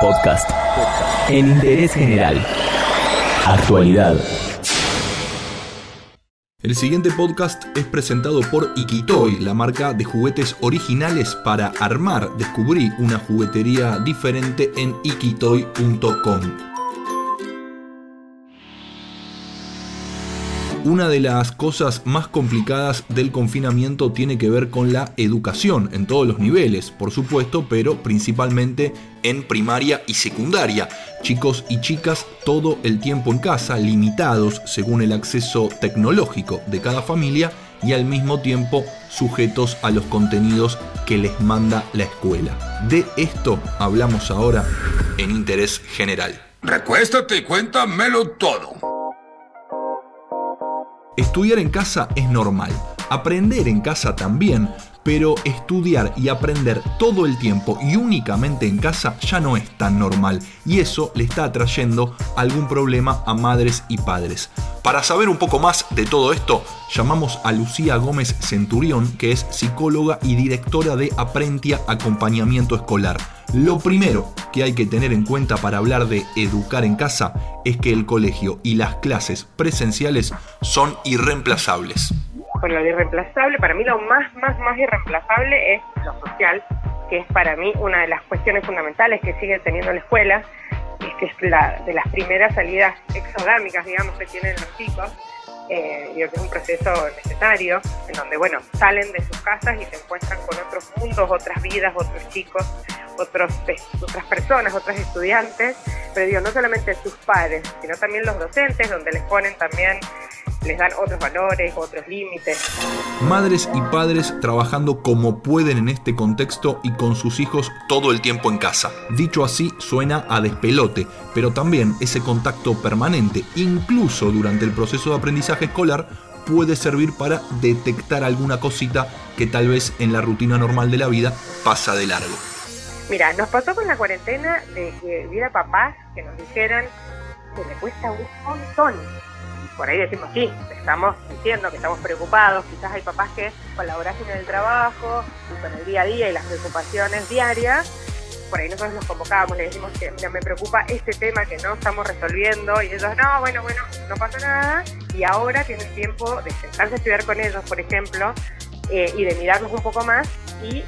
Podcast. En interés general. Actualidad. El siguiente podcast es presentado por Ikitoy, la marca de juguetes originales para armar. Descubrí una juguetería diferente en ikitoy.com. Una de las cosas más complicadas del confinamiento tiene que ver con la educación, en todos los niveles, por supuesto, pero principalmente en primaria y secundaria. Chicos y chicas todo el tiempo en casa, limitados según el acceso tecnológico de cada familia y al mismo tiempo sujetos a los contenidos que les manda la escuela. De esto hablamos ahora en Interés General. Recuéstate y cuéntamelo todo. Estudiar en casa es normal, aprender en casa también, pero estudiar y aprender todo el tiempo y únicamente en casa ya no es tan normal y eso le está atrayendo algún problema a madres y padres. Para saber un poco más de todo esto, llamamos a Lucía Gómez Centurión, que es psicóloga y directora de Aprentia Acompañamiento Escolar. Lo primero que hay que tener en cuenta para hablar de educar en casa es que el colegio y las clases presenciales son irreemplazables. Bueno, lo irreemplazable, para mí lo más, más, más irreemplazable es lo social, que es para mí una de las cuestiones fundamentales que sigue teniendo la escuela, es que es la de las primeras salidas exodámicas, digamos, que tienen los chicos eh, digo que es un proceso necesario, en donde, bueno, salen de sus casas y se encuentran con otros mundos, otras vidas, otros chicos, otros, otras personas, otros estudiantes, pero digo, no solamente sus padres, sino también los docentes, donde les ponen también les dan otros valores, otros límites. Madres y padres trabajando como pueden en este contexto y con sus hijos todo el tiempo en casa. Dicho así, suena a despelote, pero también ese contacto permanente, incluso durante el proceso de aprendizaje escolar, puede servir para detectar alguna cosita que tal vez en la rutina normal de la vida pasa de largo. Mira, nos pasó con la cuarentena de que hubiera papás que nos dijeran que me cuesta un montón por ahí decimos, sí, estamos diciendo que estamos preocupados, quizás hay papás que con la en el trabajo, con el día a día y las preocupaciones diarias, por ahí nosotros nos convocábamos, le decimos que mira, me preocupa este tema que no estamos resolviendo y ellos, no, bueno, bueno, no pasa nada y ahora tienen tiempo de sentarse a estudiar con ellos, por ejemplo, eh, y de mirarlos un poco más y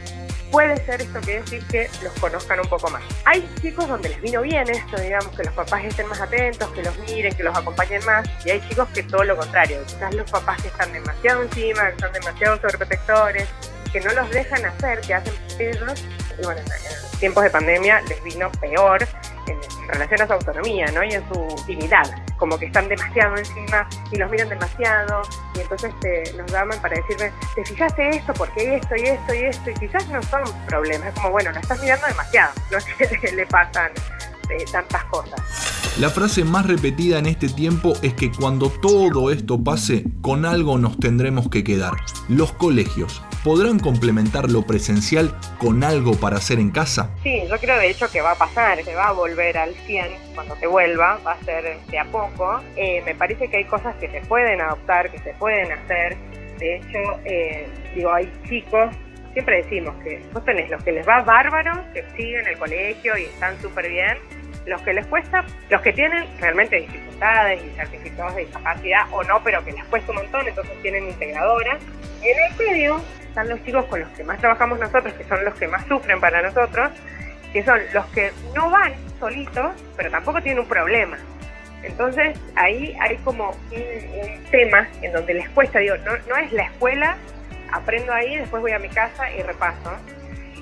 puede ser esto que decir que los conozcan un poco más. Hay chicos donde les vino bien esto, digamos, que los papás estén más atentos, que los miren, que los acompañen más, y hay chicos que todo lo contrario, quizás los papás que están demasiado encima, que están demasiado sobreprotectores, que no los dejan hacer, que hacen ellos, y bueno, en tiempos de pandemia les vino peor en relación a su autonomía, ¿no? Y en su dignidad, como que están demasiado encima y los miran demasiado y entonces te, nos llaman para decirme, te fijaste esto, porque esto y esto y esto y quizás no son problemas, es como, bueno, lo estás mirando demasiado, no que le pasan de tantas cosas. La frase más repetida en este tiempo es que cuando todo esto pase, con algo nos tendremos que quedar. Los colegios, ¿podrán complementar lo presencial con algo para hacer en casa? Sí, yo creo de hecho que va a pasar, se va a volver al 100 cuando se vuelva, va a ser de a poco. Eh, me parece que hay cosas que se pueden adoptar, que se pueden hacer. De hecho, eh, digo, hay chicos siempre decimos que vos tenés los que les va bárbaro, que siguen el colegio y están súper bien, los que les cuesta, los que tienen realmente dificultades y certificados de discapacidad o no, pero que les cuesta un montón, entonces tienen integradoras. En el medio están los chicos con los que más trabajamos nosotros, que son los que más sufren para nosotros, que son los que no van solitos, pero tampoco tienen un problema. Entonces ahí hay como un, tema en donde les cuesta, digo, no, no es la escuela aprendo ahí, después voy a mi casa y repaso.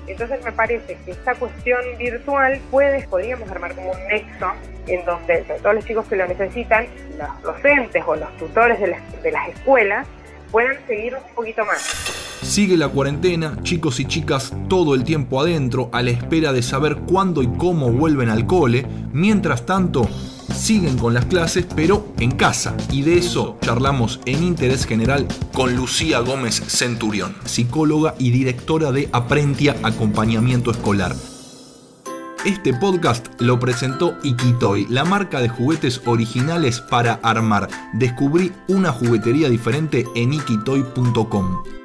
Entonces me parece que esta cuestión virtual puede, podríamos armar como un nexo en donde todos los chicos que lo necesitan, los docentes o los tutores de las, de las escuelas, puedan seguir un poquito más. Sigue la cuarentena, chicos y chicas todo el tiempo adentro a la espera de saber cuándo y cómo vuelven al cole. Mientras tanto, siguen con las clases, pero en casa. Y de eso charlamos en Interés General con Lucía Gómez Centurión, psicóloga y directora de Aprentia Acompañamiento Escolar. Este podcast lo presentó Ikitoy, la marca de juguetes originales para armar. Descubrí una juguetería diferente en ikitoy.com.